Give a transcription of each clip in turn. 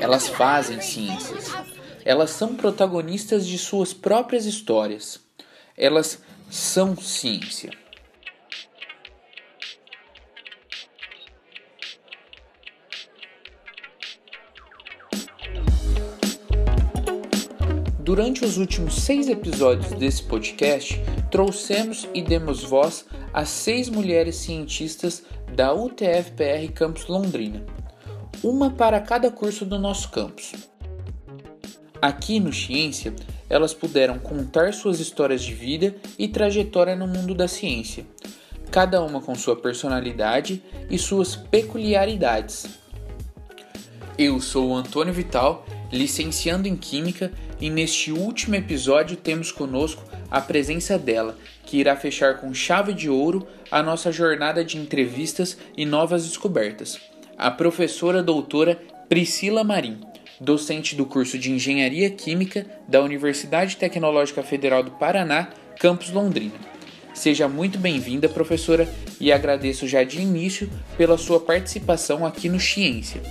Elas fazem ciências. Elas são protagonistas de suas próprias histórias. Elas são ciência. Durante os últimos seis episódios desse podcast, trouxemos e demos voz a seis mulheres cientistas da UTFPR Campus Londrina, uma para cada curso do nosso campus. Aqui no Ciência, elas puderam contar suas histórias de vida e trajetória no mundo da ciência, cada uma com sua personalidade e suas peculiaridades. Eu sou o Antônio Vital, licenciando em Química e neste último episódio temos conosco a presença dela, que irá fechar com chave de ouro a nossa jornada de entrevistas e novas descobertas. A professora doutora Priscila Marim, docente do curso de Engenharia Química da Universidade Tecnológica Federal do Paraná, campus Londrina. Seja muito bem-vinda, professora, e agradeço já de início pela sua participação aqui no Ciência.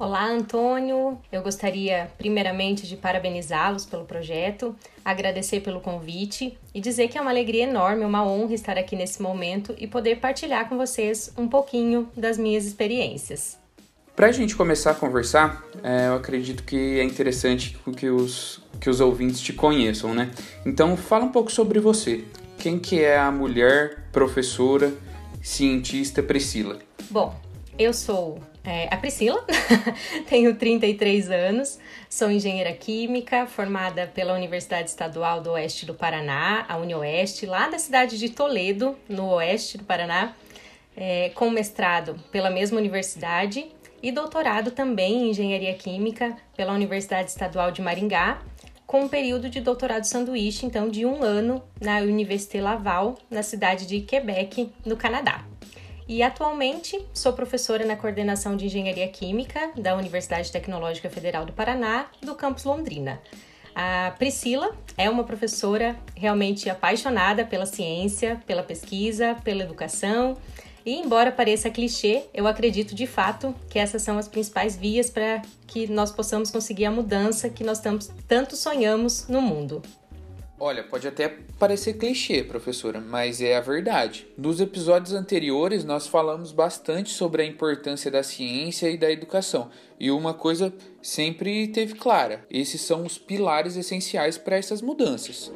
Olá, Antônio. Eu gostaria, primeiramente, de parabenizá-los pelo projeto, agradecer pelo convite e dizer que é uma alegria enorme, uma honra estar aqui nesse momento e poder partilhar com vocês um pouquinho das minhas experiências. Para a gente começar a conversar, é, eu acredito que é interessante que os, que os ouvintes te conheçam, né? Então, fala um pouco sobre você. Quem que é a mulher professora cientista Priscila? Bom, eu sou é, a Priscila, tenho 33 anos, sou engenheira química, formada pela Universidade Estadual do Oeste do Paraná, a UniOeste, lá da cidade de Toledo, no oeste do Paraná, é, com mestrado pela mesma universidade e doutorado também em engenharia química pela Universidade Estadual de Maringá, com um período de doutorado sanduíche, então, de um ano na Université Laval, na cidade de Quebec, no Canadá. E atualmente sou professora na coordenação de Engenharia Química da Universidade Tecnológica Federal do Paraná, do campus Londrina. A Priscila é uma professora realmente apaixonada pela ciência, pela pesquisa, pela educação. E embora pareça clichê, eu acredito de fato que essas são as principais vias para que nós possamos conseguir a mudança que nós tanto sonhamos no mundo. Olha, pode até parecer clichê, professora, mas é a verdade. Nos episódios anteriores, nós falamos bastante sobre a importância da ciência e da educação. E uma coisa sempre teve clara: esses são os pilares essenciais para essas mudanças.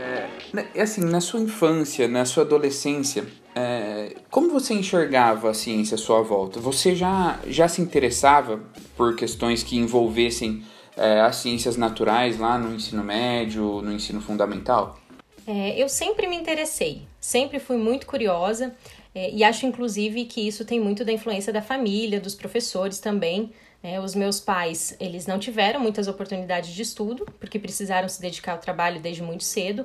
É, né, assim, na sua infância, na sua adolescência, é, como você enxergava a ciência à sua volta? Você já, já se interessava por questões que envolvessem é, as ciências naturais lá no ensino médio, no ensino fundamental? É, eu sempre me interessei, sempre fui muito curiosa é, e acho inclusive que isso tem muito da influência da família, dos professores também. É, os meus pais, eles não tiveram muitas oportunidades de estudo, porque precisaram se dedicar ao trabalho desde muito cedo,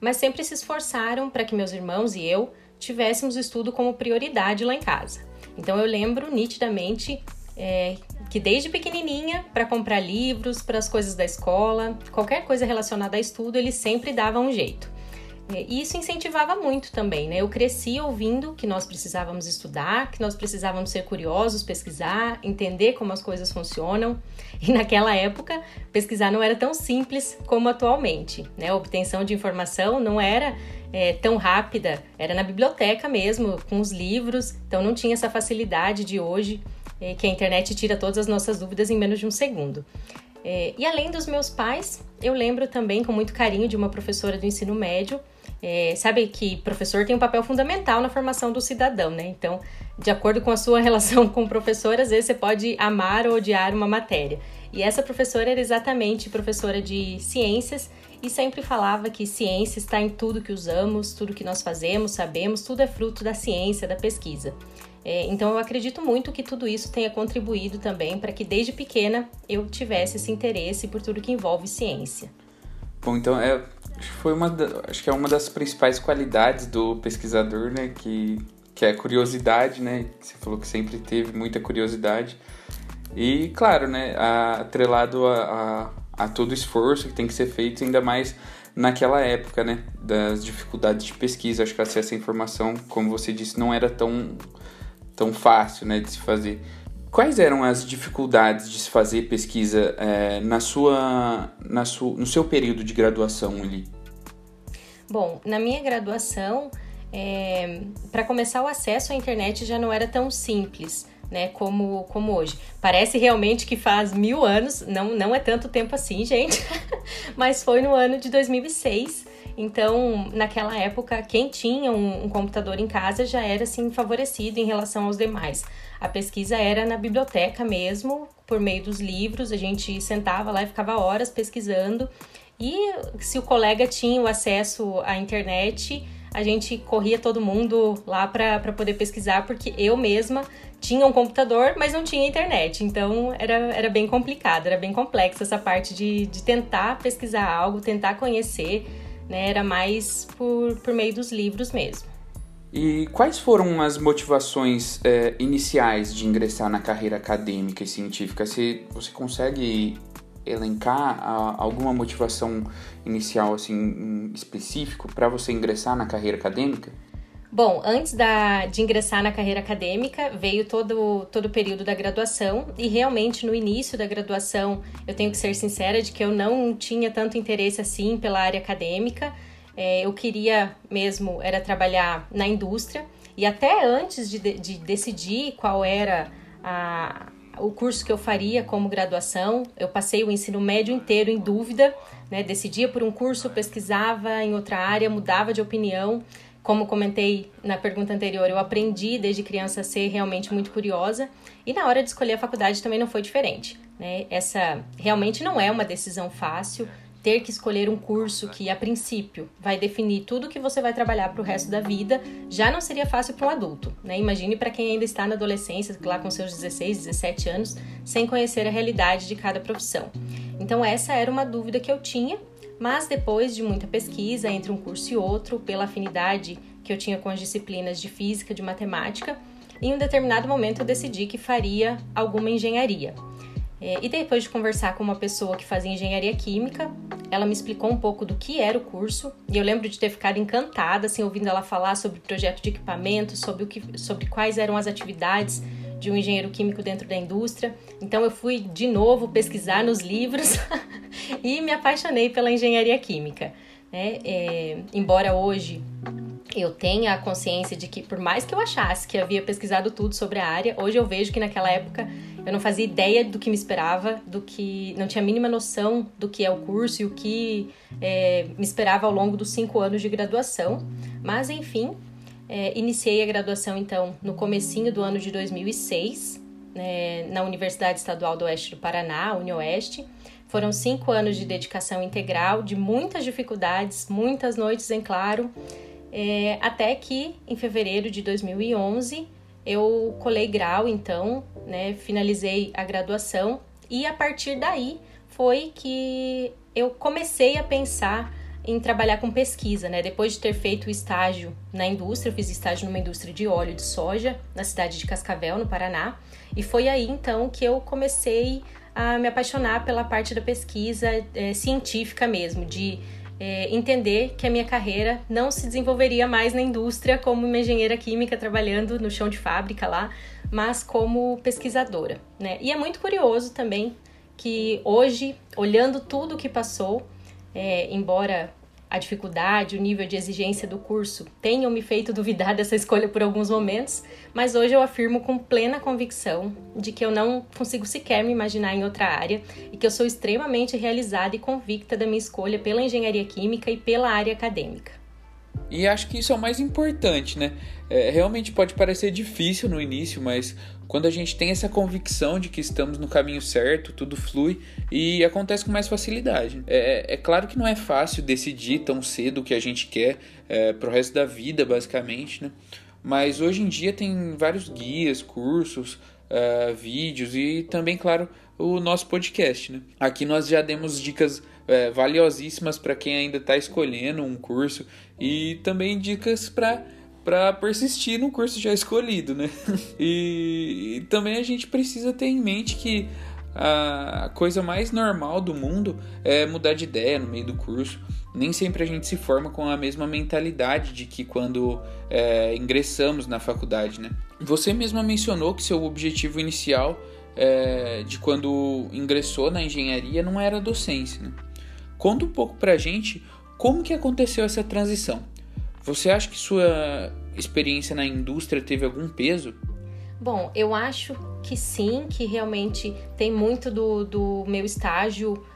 mas sempre se esforçaram para que meus irmãos e eu tivéssemos estudo como prioridade lá em casa. Então eu lembro nitidamente é, que desde pequenininha, para comprar livros, para as coisas da escola, qualquer coisa relacionada a estudo, ele sempre dava um jeito. E isso incentivava muito também, né? Eu cresci ouvindo que nós precisávamos estudar, que nós precisávamos ser curiosos, pesquisar, entender como as coisas funcionam. E naquela época, pesquisar não era tão simples como atualmente, né? A obtenção de informação não era é, tão rápida, era na biblioteca mesmo, com os livros, então não tinha essa facilidade de hoje é, que a internet tira todas as nossas dúvidas em menos de um segundo. É, e além dos meus pais, eu lembro também com muito carinho de uma professora do ensino médio. É, sabe que professor tem um papel fundamental na formação do cidadão, né? Então, de acordo com a sua relação com o professor, às vezes você pode amar ou odiar uma matéria. E essa professora era exatamente professora de ciências e sempre falava que ciência está em tudo que usamos, tudo que nós fazemos, sabemos, tudo é fruto da ciência, da pesquisa. É, então eu acredito muito que tudo isso tenha contribuído também para que desde pequena eu tivesse esse interesse por tudo que envolve ciência. Bom, então é, foi uma acho que é uma das principais qualidades do pesquisador, né, que que é a curiosidade, né? Você falou que sempre teve muita curiosidade. E, claro, né, atrelado a, a, a todo o esforço que tem que ser feito, ainda mais naquela época, né, das dificuldades de pesquisa. Acho que acesso à informação, como você disse, não era tão tão fácil, né, de se fazer. quais eram as dificuldades de se fazer pesquisa é, na sua, na su, no seu período de graduação ali? Bom, na minha graduação, é, para começar o acesso à internet já não era tão simples. Né, como, como hoje. Parece realmente que faz mil anos, não, não é tanto tempo assim, gente, mas foi no ano de 2006 então, naquela época, quem tinha um, um, computador em casa já era assim favorecido em relação aos demais. A pesquisa era na biblioteca mesmo, por meio dos livros, a gente sentava lá e ficava horas pesquisando. E se o colega tinha o acesso à internet, a gente corria todo mundo lá para poder pesquisar, porque eu mesma tinha um computador, mas não tinha internet. Então era, era bem complicado, era bem complexa essa parte de, de tentar pesquisar algo, tentar conhecer né? Era mais por, por meio dos livros mesmo. E quais foram as motivações é, iniciais de ingressar na carreira acadêmica e científica? Você, você consegue elencar a, alguma motivação inicial assim específico para você ingressar na carreira acadêmica? Bom, antes da, de ingressar na carreira acadêmica, veio todo, todo o período da graduação, e realmente no início da graduação, eu tenho que ser sincera de que eu não tinha tanto interesse assim pela área acadêmica. É, eu queria mesmo era trabalhar na indústria, e até antes de, de decidir qual era a, o curso que eu faria como graduação, eu passei o ensino médio inteiro em dúvida, né? decidia por um curso, pesquisava em outra área, mudava de opinião. Como comentei na pergunta anterior, eu aprendi desde criança a ser realmente muito curiosa e na hora de escolher a faculdade também não foi diferente. Né? Essa realmente não é uma decisão fácil. Ter que escolher um curso que, a princípio, vai definir tudo que você vai trabalhar para o resto da vida, já não seria fácil para um adulto. Né? Imagine para quem ainda está na adolescência, lá com seus 16, 17 anos, sem conhecer a realidade de cada profissão. Então, essa era uma dúvida que eu tinha mas depois de muita pesquisa entre um curso e outro, pela afinidade que eu tinha com as disciplinas de física, de matemática, em um determinado momento eu decidi que faria alguma engenharia. É, e depois de conversar com uma pessoa que fazia engenharia química, ela me explicou um pouco do que era o curso, e eu lembro de ter ficado encantada, assim, ouvindo ela falar sobre projeto de equipamento, sobre, o que, sobre quais eram as atividades de um engenheiro químico dentro da indústria. Então eu fui de novo pesquisar nos livros e me apaixonei pela engenharia química. Né? É, embora hoje eu tenha a consciência de que, por mais que eu achasse que havia pesquisado tudo sobre a área, hoje eu vejo que naquela época eu não fazia ideia do que me esperava, do que não tinha a mínima noção do que é o curso e o que é, me esperava ao longo dos cinco anos de graduação. Mas enfim, é, iniciei a graduação, então, no comecinho do ano de 2006, né, na Universidade Estadual do Oeste do Paraná, UniOeste. Foram cinco anos de dedicação integral, de muitas dificuldades, muitas noites em claro, é, até que, em fevereiro de 2011, eu colei grau, então, né, finalizei a graduação. E a partir daí foi que eu comecei a pensar em trabalhar com pesquisa, né? Depois de ter feito o estágio na indústria, eu fiz estágio numa indústria de óleo de soja na cidade de Cascavel, no Paraná, e foi aí então que eu comecei a me apaixonar pela parte da pesquisa é, científica mesmo, de é, entender que a minha carreira não se desenvolveria mais na indústria como uma engenheira química trabalhando no chão de fábrica lá, mas como pesquisadora, né? E é muito curioso também que hoje, olhando tudo o que passou, é, embora a dificuldade, o nível de exigência do curso tenham me feito duvidar dessa escolha por alguns momentos, mas hoje eu afirmo com plena convicção de que eu não consigo sequer me imaginar em outra área e que eu sou extremamente realizada e convicta da minha escolha pela engenharia química e pela área acadêmica. E acho que isso é o mais importante, né? É, realmente pode parecer difícil no início, mas quando a gente tem essa convicção de que estamos no caminho certo, tudo flui e acontece com mais facilidade. É, é claro que não é fácil decidir tão cedo o que a gente quer é, pro resto da vida, basicamente, né? Mas hoje em dia tem vários guias, cursos, uh, vídeos e também, claro, o nosso podcast. Né? Aqui nós já demos dicas uh, valiosíssimas para quem ainda está escolhendo um curso e também dicas para para persistir no curso já escolhido, né? E, e, também a gente precisa ter em mente que a coisa mais normal do mundo é mudar de ideia no meio do curso. nem sempre a gente se forma com a mesma mentalidade de que quando é, ingressamos na faculdade, né? Você mesma mencionou que seu objetivo inicial é, de quando ingressou na engenharia não era docência, né? Conta um pouco pra gente como que aconteceu essa transição. Você acha que sua experiência na indústria teve algum peso? Bom, eu acho que sim, que realmente tem muito do, do meu estágio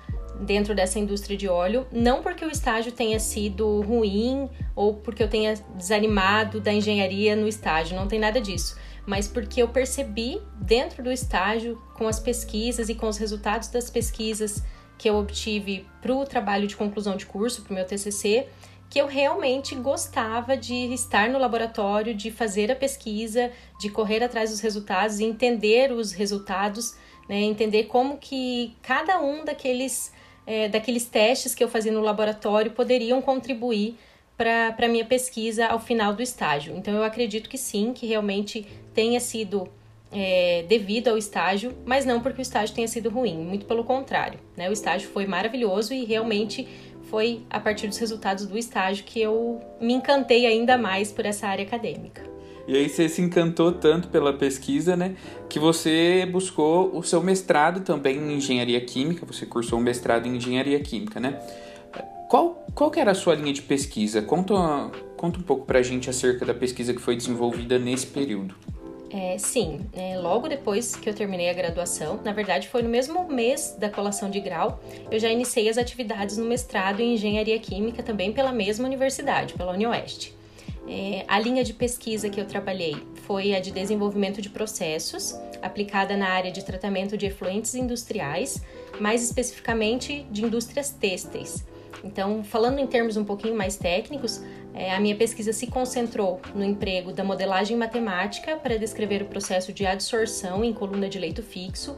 dentro dessa indústria de óleo, não porque o estágio tenha sido ruim ou porque eu tenha desanimado da engenharia no estágio, não tem nada disso, mas porque eu percebi dentro do estágio, com as pesquisas e com os resultados das pesquisas que eu obtive para o trabalho de conclusão de curso, para o meu TCC, que eu realmente gostava de estar no laboratório, de fazer a pesquisa, de correr atrás dos resultados entender os resultados, né, entender como que cada um daqueles é, daqueles testes que eu fazia no laboratório poderiam contribuir para a minha pesquisa ao final do estágio. Então, eu acredito que sim, que realmente tenha sido é, devido ao estágio, mas não porque o estágio tenha sido ruim, muito pelo contrário. Né? O estágio foi maravilhoso e realmente foi a partir dos resultados do estágio que eu me encantei ainda mais por essa área acadêmica. E aí você se encantou tanto pela pesquisa, né, que você buscou o seu mestrado também em engenharia química, você cursou um mestrado em engenharia química, né? Qual, qual que era a sua linha de pesquisa? Conta, conta um pouco pra gente acerca da pesquisa que foi desenvolvida nesse período. É, sim, é, logo depois que eu terminei a graduação, na verdade foi no mesmo mês da colação de grau, eu já iniciei as atividades no mestrado em Engenharia Química também pela mesma universidade, pela UniOeste. É, a linha de pesquisa que eu trabalhei foi a de desenvolvimento de processos, aplicada na área de tratamento de efluentes industriais, mais especificamente de indústrias têxteis. Então, falando em termos um pouquinho mais técnicos, é, a minha pesquisa se concentrou no emprego da modelagem matemática para descrever o processo de adsorção em coluna de leito fixo,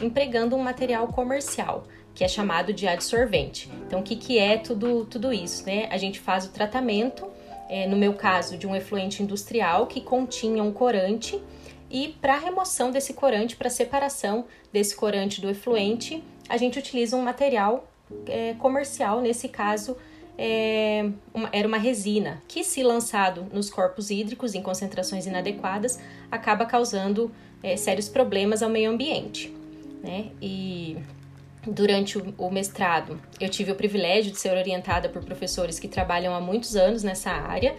empregando um material comercial, que é chamado de adsorvente. Então, o que, que é tudo, tudo isso? Né? A gente faz o tratamento é, no meu caso, de um efluente industrial que continha um corante. E para remoção desse corante, para separação desse corante do efluente, a gente utiliza um material é, comercial, nesse caso, é, uma, era uma resina, que se lançado nos corpos hídricos em concentrações inadequadas, acaba causando é, sérios problemas ao meio ambiente. Né? E durante o mestrado, eu tive o privilégio de ser orientada por professores que trabalham há muitos anos nessa área.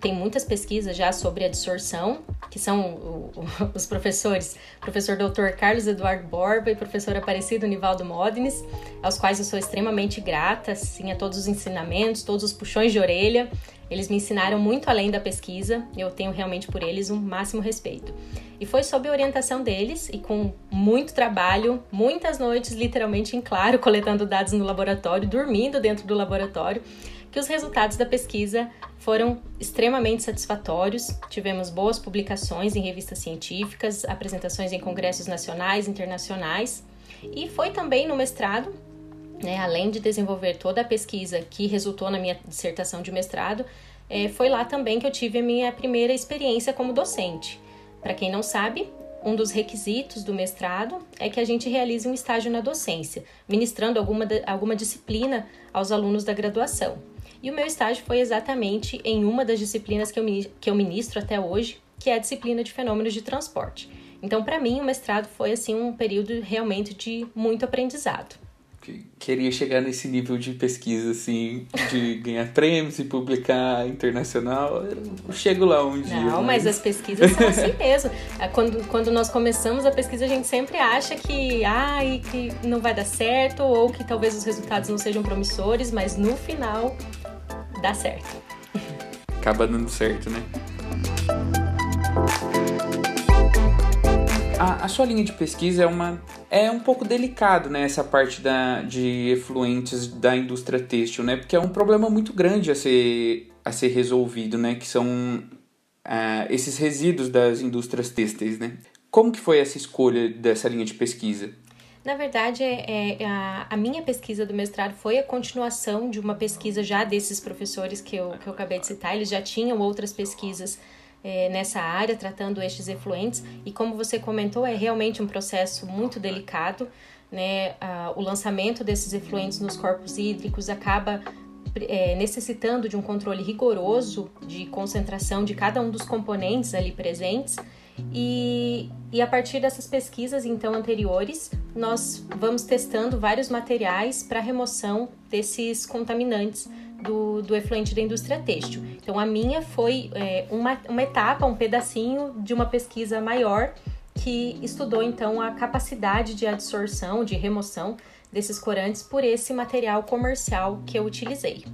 Tem muitas pesquisas já sobre a dissorção, que são os professores, professor Dr. Carlos Eduardo Borba e professor Aparecido Nivaldo Modines, aos quais eu sou extremamente grata, assim, a todos os ensinamentos, todos os puxões de orelha. Eles me ensinaram muito além da pesquisa, eu tenho realmente por eles um máximo respeito. E foi sob a orientação deles e com muito trabalho, muitas noites literalmente em claro, coletando dados no laboratório, dormindo dentro do laboratório, que os resultados da pesquisa foram extremamente satisfatórios. Tivemos boas publicações em revistas científicas, apresentações em congressos nacionais e internacionais. E foi também no mestrado, né, além de desenvolver toda a pesquisa que resultou na minha dissertação de mestrado, é, foi lá também que eu tive a minha primeira experiência como docente. Para quem não sabe, um dos requisitos do mestrado é que a gente realize um estágio na docência, ministrando alguma, alguma disciplina aos alunos da graduação. E o meu estágio foi exatamente em uma das disciplinas que eu, que eu ministro até hoje, que é a disciplina de fenômenos de transporte. Então, para mim, o mestrado foi assim um período realmente de muito aprendizado queria chegar nesse nível de pesquisa, assim, de ganhar prêmios e publicar internacional. Eu chego lá um dia. Não, mas, mas as pesquisas são assim mesmo. É, quando, quando nós começamos a pesquisa, a gente sempre acha que, ai, que não vai dar certo, ou que talvez os resultados não sejam promissores, mas no final dá certo. Acaba dando certo, né? A, a, sua linha de pesquisa é uma é um pouco delicado né essa parte da, de efluentes da indústria têxtil né porque é um problema muito grande a ser a ser resolvido né que são uh, esses resíduos das indústrias têxteis né como que foi essa escolha dessa linha de pesquisa na verdade, é, é, a, a, minha pesquisa do mestrado foi a continuação de uma pesquisa já desses professores que eu, que eu acabei de citar. Eles já tinham outras pesquisas é, nessa área, tratando estes efluentes. E como você comentou, é realmente um processo muito delicado. Né? Ah, o lançamento desses efluentes nos corpos hídricos acaba é, necessitando de um controle rigoroso de concentração de cada um dos componentes ali presentes. E, e a partir dessas pesquisas então anteriores, nós vamos testando vários materiais para remoção desses contaminantes do, do efluente da indústria têxtil. Então, a minha foi é, uma, uma etapa, um pedacinho de uma pesquisa maior que estudou então a capacidade de absorção, de remoção desses corantes por esse material comercial que eu utilizei.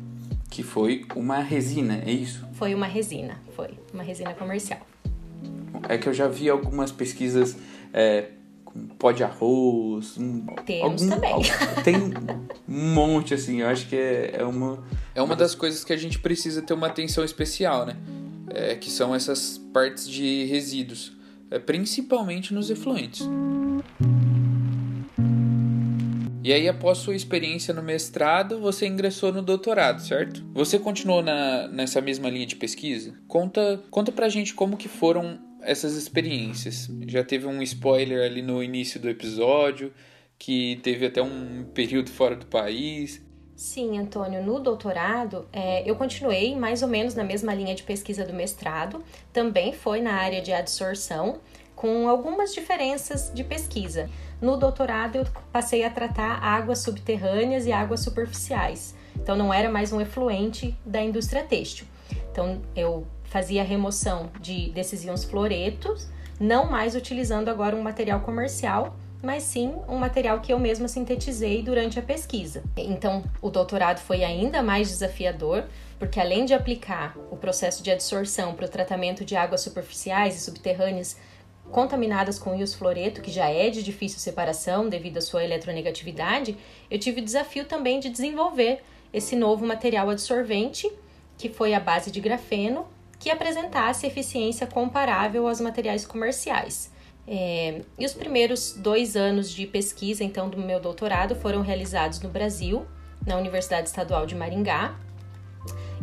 Que foi uma resina, é isso? Foi uma resina, foi uma resina comercial. É que eu já vi algumas pesquisas é, pó de arroz. Temos algum, também. Tem um monte, assim. Eu acho que é, é uma. É uma das coisas que a gente precisa ter uma atenção especial, né? É, que são essas partes de resíduos, é, principalmente nos efluentes. E aí, após sua experiência no mestrado, você ingressou no doutorado, certo? Você continuou na, nessa mesma linha de pesquisa? Conta, conta pra gente como que foram essas experiências. Já teve um spoiler ali no início do episódio, que teve até um período fora do país. Sim, Antônio, no doutorado é, eu continuei mais ou menos na mesma linha de pesquisa do mestrado, também foi na área de adsorção, com algumas diferenças de pesquisa. No doutorado eu passei a tratar águas subterrâneas e águas superficiais, então não era mais um efluente da indústria têxtil. Então eu fazia a remoção de, desses íons fluoretos, não mais utilizando agora um material comercial, mas sim um material que eu mesma sintetizei durante a pesquisa. Então, o doutorado foi ainda mais desafiador, porque além de aplicar o processo de adsorção para o tratamento de águas superficiais e subterrâneas contaminadas com íons fluoreto, que já é de difícil separação devido à sua eletronegatividade, eu tive o desafio também de desenvolver esse novo material adsorvente, que foi a base de grafeno, que apresentasse eficiência comparável aos materiais comerciais. É, e os primeiros dois anos de pesquisa, então, do meu doutorado foram realizados no Brasil, na Universidade Estadual de Maringá.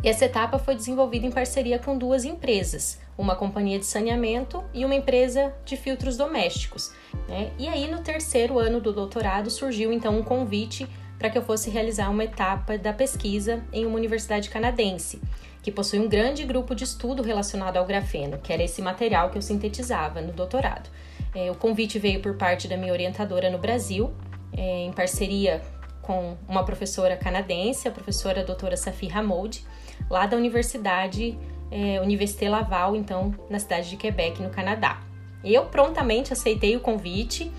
E essa etapa foi desenvolvida em parceria com duas empresas, uma companhia de saneamento e uma empresa de filtros domésticos. Né? E aí, no terceiro ano do doutorado, surgiu então um convite para que eu fosse realizar uma etapa da pesquisa em uma universidade canadense que possui um grande grupo de estudo relacionado ao grafeno, que era esse material que eu sintetizava no doutorado. É, o convite veio por parte da minha orientadora no Brasil, é, em parceria com uma professora canadense, a professora doutora Safi Hamoud, lá da Universidade é, Université Laval, então, na cidade de Quebec, no Canadá. Eu prontamente aceitei o convite,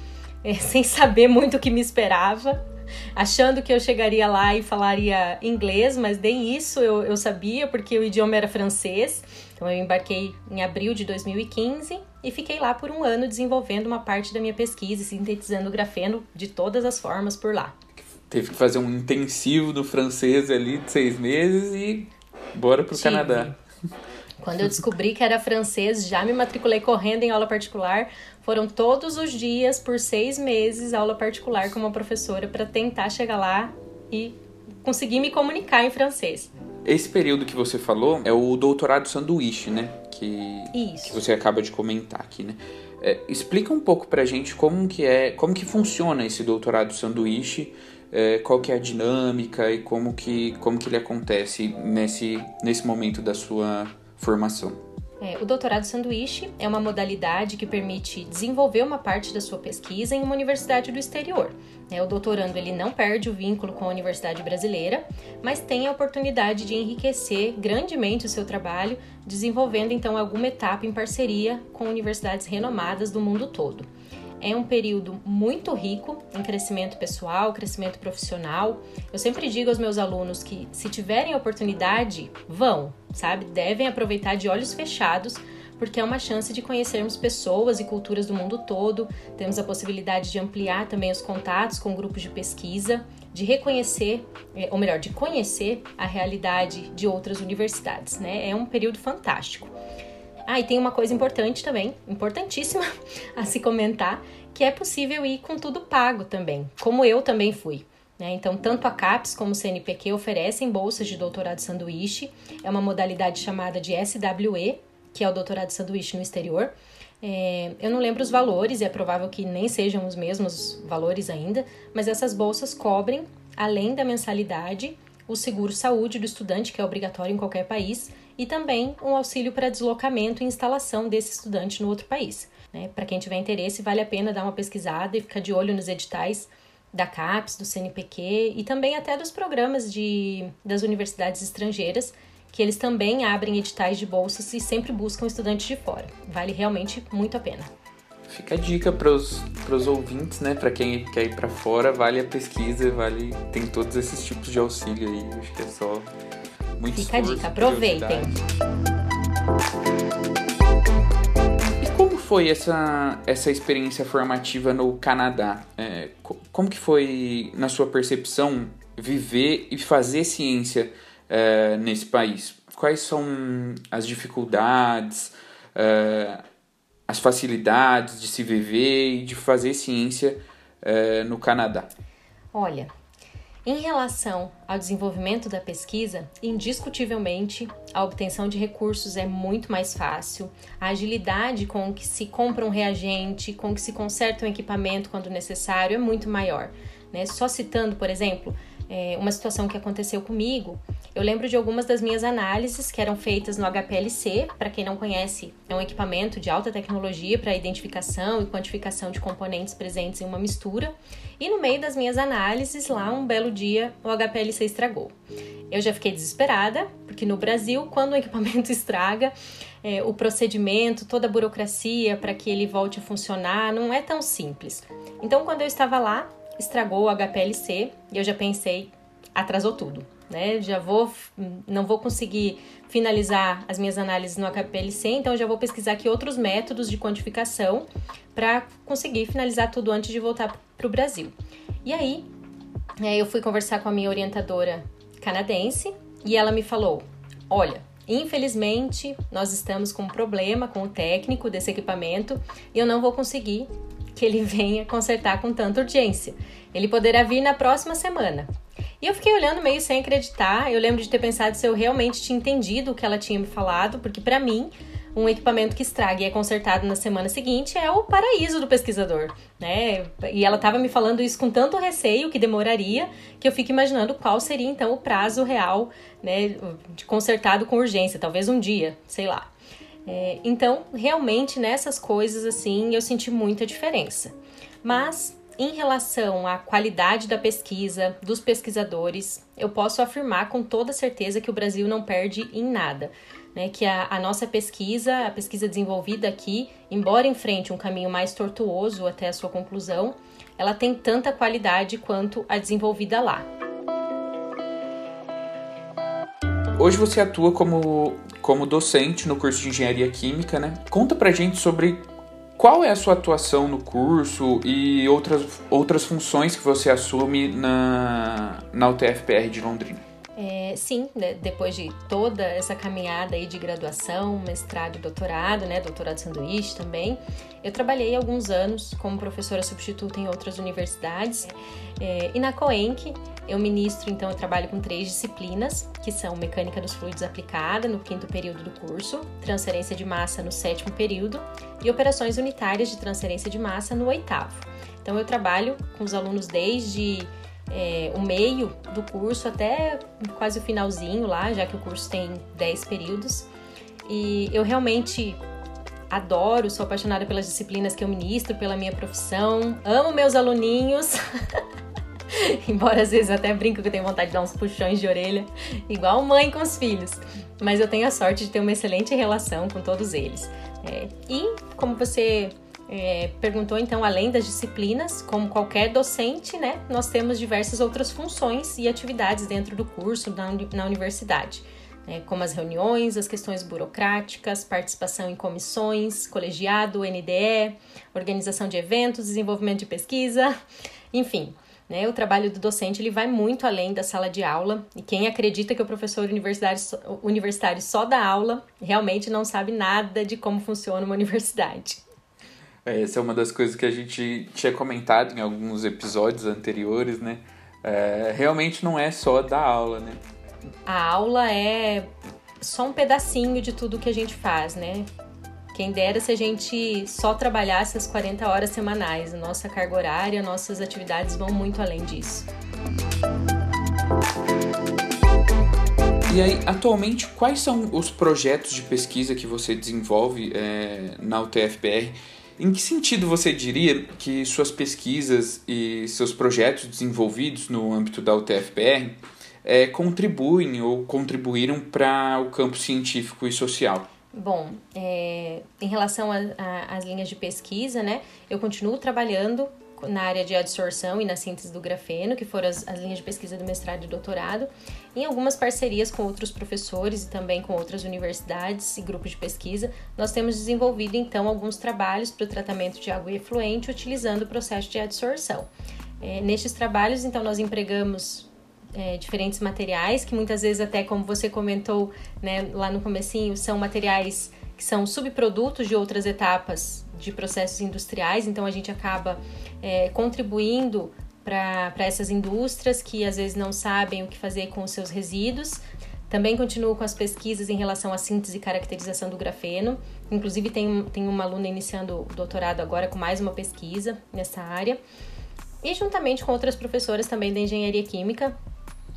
é, sem saber muito o que me esperava, achando que eu chegaria lá e falaria inglês, mas nem isso eu, eu sabia, porque o idioma era francês. Então eu embarquei em abril de 2015 e fiquei lá por um ano desenvolvendo uma parte da minha pesquisa e sintetizando grafeno de todas as formas por lá. Teve que fazer um intensivo do francês ali de seis meses e bora pro Tive. Canadá. Quando eu descobri que era francês, já me matriculei correndo em aula particular, foram todos os dias, por seis meses, aula particular com uma professora para tentar chegar lá e conseguir me comunicar em francês. Esse período que você falou é o doutorado sanduíche, né? Que, Isso. que você acaba de comentar aqui, né? É, explica um pouco pra gente como que é, como que funciona esse doutorado sanduíche, é, qual que é a dinâmica e como que, como que ele acontece nesse, nesse momento da sua formação. É, o doutorado sanduíche é uma modalidade que permite desenvolver uma parte da sua pesquisa em uma universidade do exterior. É, o doutorando ele não perde o vínculo com a universidade brasileira, mas tem a oportunidade de enriquecer grandemente o seu trabalho, desenvolvendo então alguma etapa em parceria com universidades renomadas do mundo todo. É um período muito rico em crescimento pessoal, crescimento profissional. Eu sempre digo aos meus alunos que, se tiverem oportunidade, vão, sabe? Devem aproveitar de olhos fechados, porque é uma chance de conhecermos pessoas e culturas do mundo todo. Temos a possibilidade de ampliar também os contatos com grupos de pesquisa, de reconhecer, eh, ou melhor, de conhecer a realidade de outras universidades, né? É um período fantástico. Ah, e tem uma coisa importante também, importantíssima a se comentar, que é possível ir com tudo pago também, como eu também fui. Né? Então, tanto a CAPES como o CNPq oferecem bolsas de doutorado sanduíche, é uma modalidade chamada de SWE, que é o doutorado sanduíche no exterior. É, eu não lembro os valores, e é provável que nem sejam os mesmos valores ainda, mas essas bolsas cobrem, além da mensalidade, o seguro saúde do estudante, que é obrigatório em qualquer país, e também um auxílio para deslocamento e instalação desse estudante no outro país. Né? Para quem tiver interesse, vale a pena dar uma pesquisada e ficar de olho nos editais da CAPES, do CNPq e também até dos programas de, das universidades estrangeiras, que eles também abrem editais de bolsas e sempre buscam estudantes de fora. Vale realmente muito a pena. Fica a dica para os ouvintes, né? Para quem quer ir para fora, vale a pesquisa, vale tem todos esses tipos de auxílio aí. Acho que é só muito Fica a dica, aproveitem. E como foi essa, essa experiência formativa no Canadá? É, como que foi, na sua percepção, viver e fazer ciência é, nesse país? Quais são as dificuldades, é, as facilidades de se viver e de fazer ciência é, no Canadá? Olha, em relação ao desenvolvimento da pesquisa, indiscutivelmente a obtenção de recursos é muito mais fácil, a agilidade com que se compra um reagente, com que se conserta um equipamento quando necessário é muito maior. Né? Só citando, por exemplo, é, uma situação que aconteceu comigo, eu lembro de algumas das minhas análises que eram feitas no HPLC. Para quem não conhece, é um equipamento de alta tecnologia para identificação e quantificação de componentes presentes em uma mistura. E no meio das minhas análises, lá um belo dia, o HPLC estragou. Eu já fiquei desesperada, porque no Brasil, quando o equipamento estraga, é, o procedimento, toda a burocracia para que ele volte a funcionar não é tão simples. Então, quando eu estava lá, estragou o HPLC e eu já pensei, atrasou tudo, né? Já vou, não vou conseguir finalizar as minhas análises no HPLC, então já vou pesquisar aqui outros métodos de quantificação para conseguir finalizar tudo antes de voltar para o Brasil. E aí, é, eu fui conversar com a minha orientadora canadense e ela me falou: olha, Infelizmente, nós estamos com um problema com o técnico desse equipamento e eu não vou conseguir que ele venha consertar com tanta urgência. Ele poderá vir na próxima semana. E eu fiquei olhando meio sem acreditar. Eu lembro de ter pensado se eu realmente tinha entendido o que ela tinha me falado, porque para mim, um equipamento que estraga e é consertado na semana seguinte é o paraíso do pesquisador, né? E ela estava me falando isso com tanto receio que demoraria, que eu fico imaginando qual seria então o prazo real, né, de consertado com urgência, talvez um dia, sei lá. É, então, realmente nessas coisas assim, eu senti muita diferença. Mas em relação à qualidade da pesquisa, dos pesquisadores, eu posso afirmar com toda certeza que o Brasil não perde em nada. Né, que a, a, nossa pesquisa, a pesquisa desenvolvida aqui, embora enfrente um caminho mais tortuoso até a sua conclusão, ela tem tanta qualidade quanto a desenvolvida lá. Hoje você atua como como docente no curso de Engenharia Química, né? Conta pra gente sobre qual é a sua atuação no curso e outras, outras funções que você assume na, na UTFPR de Londrina. É, sim, né, depois de toda essa caminhada aí de graduação, mestrado e doutorado, né, doutorado sanduíche também, eu trabalhei alguns anos como professora substituta em outras universidades é, e na COENC eu ministro, então eu trabalho com três disciplinas, que são mecânica dos fluidos aplicada no quinto período do curso, transferência de massa no sétimo período e operações unitárias de transferência de massa no oitavo. Então eu trabalho com os alunos desde é, o meio do curso até quase o finalzinho lá, já que o curso tem 10 períodos. E eu realmente adoro, sou apaixonada pelas disciplinas que eu ministro, pela minha profissão, amo meus aluninhos. Embora às vezes até brinco que eu tenho vontade de dar uns puxões de orelha, igual mãe com os filhos. Mas eu tenho a sorte de ter uma excelente relação com todos eles. É, e como você é, perguntou então, além das disciplinas, como qualquer docente, né, nós temos diversas outras funções e atividades dentro do curso na, na universidade, né, como as reuniões, as questões burocráticas, participação em comissões, colegiado, NDE, organização de eventos, desenvolvimento de pesquisa, enfim. Né, o trabalho do docente ele vai muito além da sala de aula e quem acredita que o professor universitário, universitário só dá aula realmente não sabe nada de como funciona uma universidade. É, essa é uma das coisas que a gente tinha comentado em alguns episódios anteriores, né? É, realmente não é só dar aula, né? A aula é só um pedacinho de tudo que a gente faz, né? Quem dera se a gente só trabalhasse as 40 horas semanais. Nossa carga horária, nossas atividades vão muito além disso. E aí, atualmente, quais são os projetos de pesquisa que você desenvolve é, na UTFPR? Em que sentido você diria que suas pesquisas e seus projetos desenvolvidos no âmbito da UTFPR é, contribuem ou contribuíram para o campo científico e social? Bom, é, em relação às linhas de pesquisa, né, eu continuo trabalhando na área de adsorção e na síntese do grafeno, que foram as, as, linhas de pesquisa do mestrado e doutorado, em algumas parcerias com outros professores e também com outras universidades e grupos de pesquisa, nós temos desenvolvido então alguns trabalhos para o tratamento de água efluente utilizando o processo de adsorção. É, nestes trabalhos, então, nós empregamos é, diferentes materiais, que muitas vezes até como você comentou né, lá no comecinho, são materiais que são subprodutos de outras etapas de processos industriais, então a gente acaba é, contribuindo para essas indústrias que às vezes não sabem o que fazer com os seus resíduos. Também continuo com as pesquisas em relação à síntese e caracterização do grafeno. Inclusive, tem, tem uma aluna iniciando o doutorado agora com mais uma pesquisa nessa área. E juntamente com outras professoras também da engenharia química,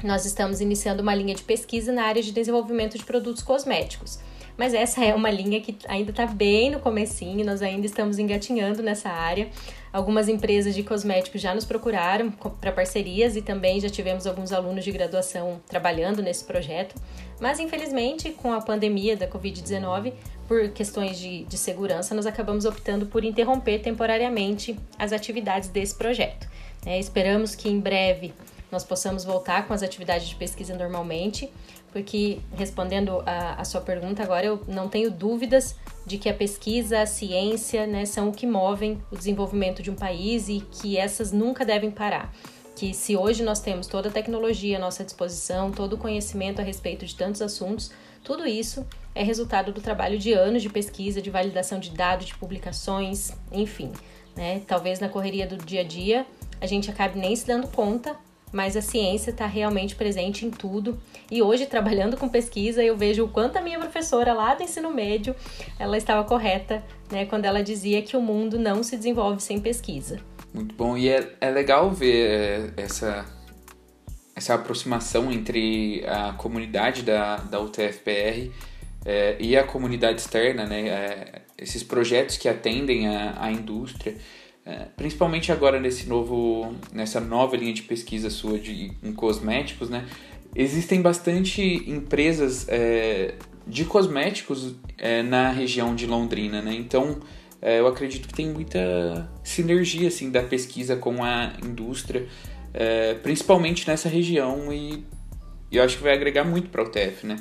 nós estamos iniciando uma linha de pesquisa na área de desenvolvimento de produtos cosméticos. Mas essa é uma linha que ainda está bem no comecinho, nós ainda estamos engatinhando nessa área. Algumas empresas de cosméticos já nos procuraram para parcerias e também já tivemos alguns alunos de graduação trabalhando nesse projeto. Mas infelizmente, com a pandemia da Covid-19, por questões de, de segurança, nós acabamos optando por interromper temporariamente as atividades desse projeto. É, esperamos que em breve nós possamos voltar com as atividades de pesquisa normalmente, porque respondendo a, a, sua pergunta agora, eu não tenho dúvidas de que a pesquisa, a ciência, né, são o que movem o desenvolvimento de um país e que essas nunca devem parar. Que se hoje nós temos toda a tecnologia à nossa disposição, todo o conhecimento a respeito de tantos assuntos, tudo isso é resultado do trabalho de anos de pesquisa, de validação de dados, de publicações, enfim. Né? Talvez na correria do dia a dia a gente acabe nem se dando conta mas a ciência está realmente presente em tudo. E hoje, trabalhando com pesquisa, eu vejo o quanto a minha professora lá do ensino médio, ela estava correta, né, quando ela dizia que o mundo não se desenvolve sem pesquisa. Muito bom, e é, é legal ver é, essa, essa aproximação entre a comunidade da, da UTFPR é, e a comunidade externa, né, é, esses projetos que atendem a, a indústria. É, principalmente agora nesse novo, nessa nova linha de pesquisa sua de, em cosméticos, né? Existem bastante empresas é, de cosméticos é, na região de Londrina, né? Então é, eu acredito que tem muita sinergia assim da pesquisa com a indústria, é, principalmente nessa região e eu acho que vai agregar muito para o TF, né?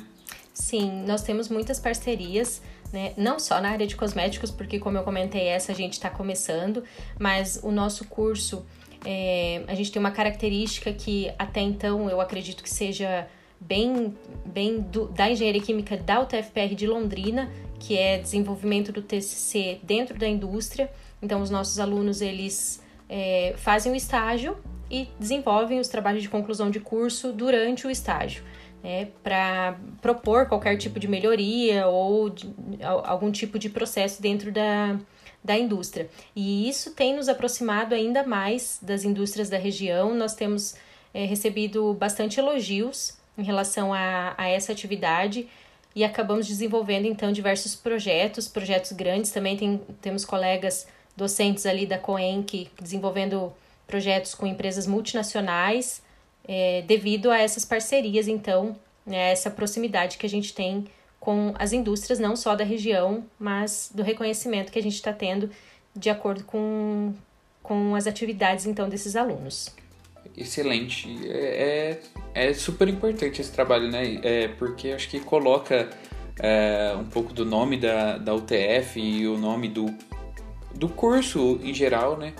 Sim, nós temos muitas parcerias né? Não só na área de cosméticos, porque como eu comentei, essa a gente está começando, mas o nosso curso, é, a gente tem uma característica que até então eu acredito que seja bem, bem do, da engenharia química da UTFPR de Londrina, que é desenvolvimento do TCC dentro da indústria. Então, os nossos alunos, eles é, fazem o estágio e desenvolvem os trabalhos de conclusão de curso durante o estágio né, para propor qualquer tipo de melhoria ou de, algum tipo de processo dentro da, da indústria. E isso tem nos aproximado ainda mais das indústrias da região. Nós temos é, recebido bastante elogios em relação a, a essa atividade e acabamos desenvolvendo então diversos projetos, projetos grandes. Também tem, temos colegas docentes ali da COENC desenvolvendo projetos com empresas multinacionais é, devido a essas parcerias, então, né, essa proximidade que a gente tem com as indústrias, não só da região, mas do reconhecimento que a gente está tendo de acordo com, com as atividades, então, desses alunos. Excelente. É, é, é super importante esse trabalho, né? É, porque acho que coloca é, um pouco do nome da, da UTF e o nome do, do curso em geral, né?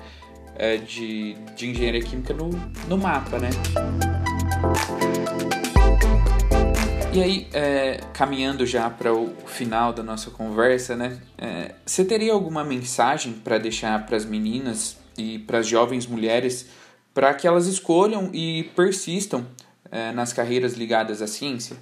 É, de, de engenharia química no, no mapa, né? E aí, é, caminhando já para o final da nossa conversa, né? É, você teria alguma mensagem para deixar para as meninas e para as jovens mulheres para que elas escolham e persistam é, nas carreiras ligadas à ciência?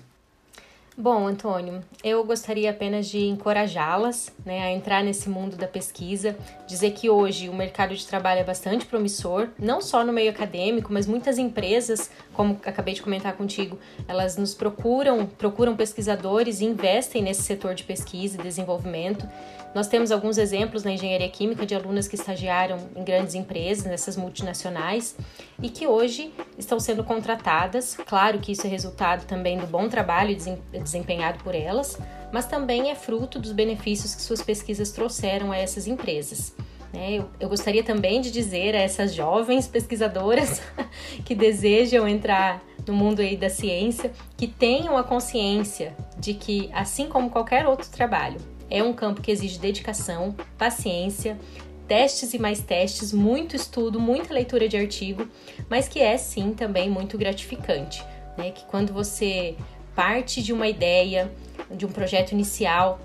Bom, Antônio, eu gostaria apenas de encorajá-las né, a entrar nesse mundo da pesquisa, dizer que hoje o mercado de trabalho é bastante promissor, não só no meio acadêmico, mas muitas empresas, como acabei de comentar contigo, elas nos procuram, procuram pesquisadores e investem nesse setor de pesquisa e desenvolvimento. Nós temos alguns exemplos na engenharia química de alunas que estagiaram em grandes empresas, nessas multinacionais, e que hoje estão sendo contratadas. Claro que isso é resultado também do bom trabalho desempenhado por elas, mas também é fruto dos benefícios que suas pesquisas trouxeram a essas empresas. Né? Eu, gostaria também de dizer a essas jovens pesquisadoras que desejam entrar no mundo aí da ciência que tenham a consciência de que, assim como qualquer outro trabalho, é um campo que exige dedicação, paciência, testes e mais testes, muito estudo, muita leitura de artigo, mas que é sim também muito gratificante. Né? Que quando você parte de uma ideia, de um projeto inicial,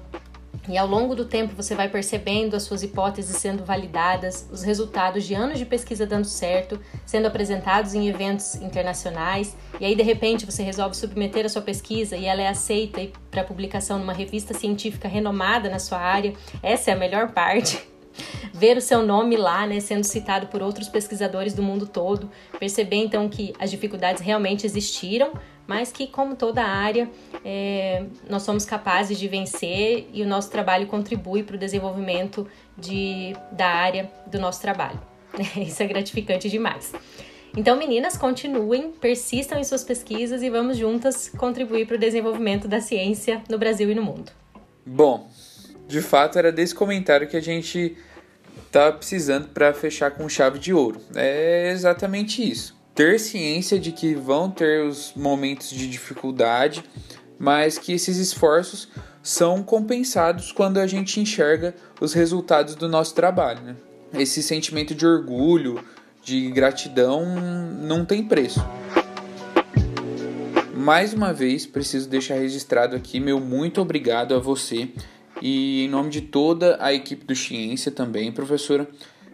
e ao longo do tempo você vai percebendo as suas hipóteses sendo validadas, os resultados de anos de pesquisa dando certo, sendo apresentados em eventos internacionais, e aí de repente você resolve submeter a sua pesquisa e ela é aceita para publicação numa revista científica renomada na sua área. Essa é a melhor parte. Ver o seu nome lá, né, sendo citado por outros pesquisadores do mundo todo, perceber então que as dificuldades realmente existiram, mas que, como toda área, é, nós somos capazes de vencer e o nosso trabalho contribui para o desenvolvimento de, da área do nosso trabalho. Isso é gratificante demais. Então, meninas, continuem, persistam em suas pesquisas e vamos juntas contribuir para o desenvolvimento da ciência no Brasil e no mundo. Bom, de fato era desse comentário que a gente tá precisando para fechar com chave de ouro. É exatamente isso ter ciência de que vão ter os momentos de dificuldade, mas que esses esforços são compensados quando a gente enxerga os resultados do nosso trabalho. Né? Esse sentimento de orgulho, de gratidão, não tem preço. Mais uma vez, preciso deixar registrado aqui meu muito obrigado a você e em nome de toda a equipe do Ciência também, professora.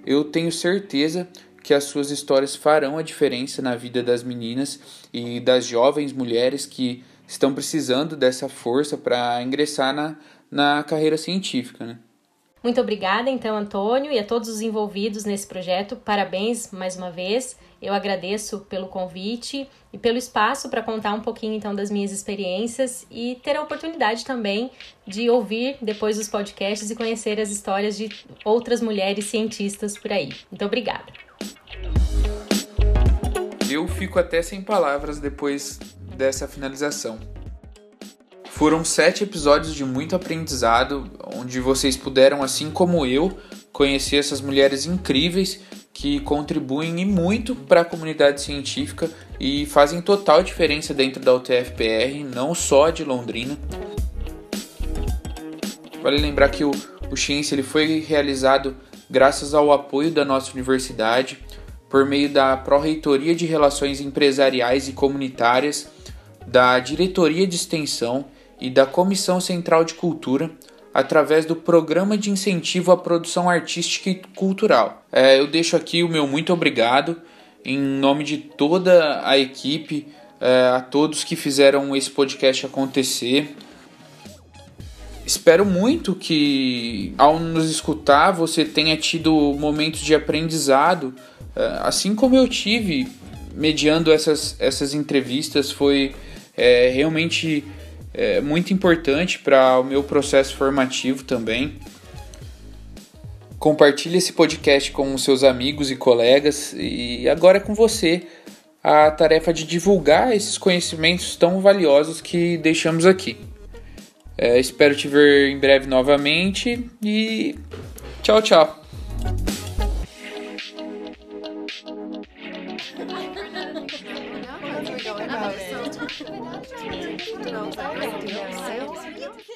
Eu tenho certeza que as suas histórias farão a diferença na vida das meninas e das jovens mulheres que estão precisando dessa força para ingressar na, na carreira científica. Né? Muito obrigada, então, Antônio, e a todos os envolvidos nesse projeto. Parabéns mais uma vez. Eu agradeço pelo convite e pelo espaço para contar um pouquinho então das minhas experiências e ter a oportunidade também de ouvir depois dos podcasts e conhecer as histórias de outras mulheres cientistas por aí. Muito obrigada. Eu fico até sem palavras depois dessa finalização. Foram sete episódios de muito aprendizado, onde vocês puderam, assim como eu, conhecer essas mulheres incríveis que contribuem e muito para a comunidade científica e fazem total diferença dentro da UTFPR, não só de Londrina. Vale lembrar que o, o Ciência ele foi realizado graças ao apoio da nossa universidade, por meio da Pró-Reitoria de Relações Empresariais e Comunitárias, da Diretoria de Extensão e da Comissão Central de Cultura, através do Programa de Incentivo à Produção Artística e Cultural. É, eu deixo aqui o meu muito obrigado em nome de toda a equipe, é, a todos que fizeram esse podcast acontecer. Espero muito que, ao nos escutar, você tenha tido momentos de aprendizado assim como eu tive mediando essas, essas entrevistas, foi é, realmente é, muito importante para o meu processo formativo também. Compartilhe esse podcast com seus amigos e colegas e agora é com você a tarefa de divulgar esses conhecimentos tão valiosos que deixamos aqui. É, espero te ver em breve novamente e tchau, tchau. Não, não, não.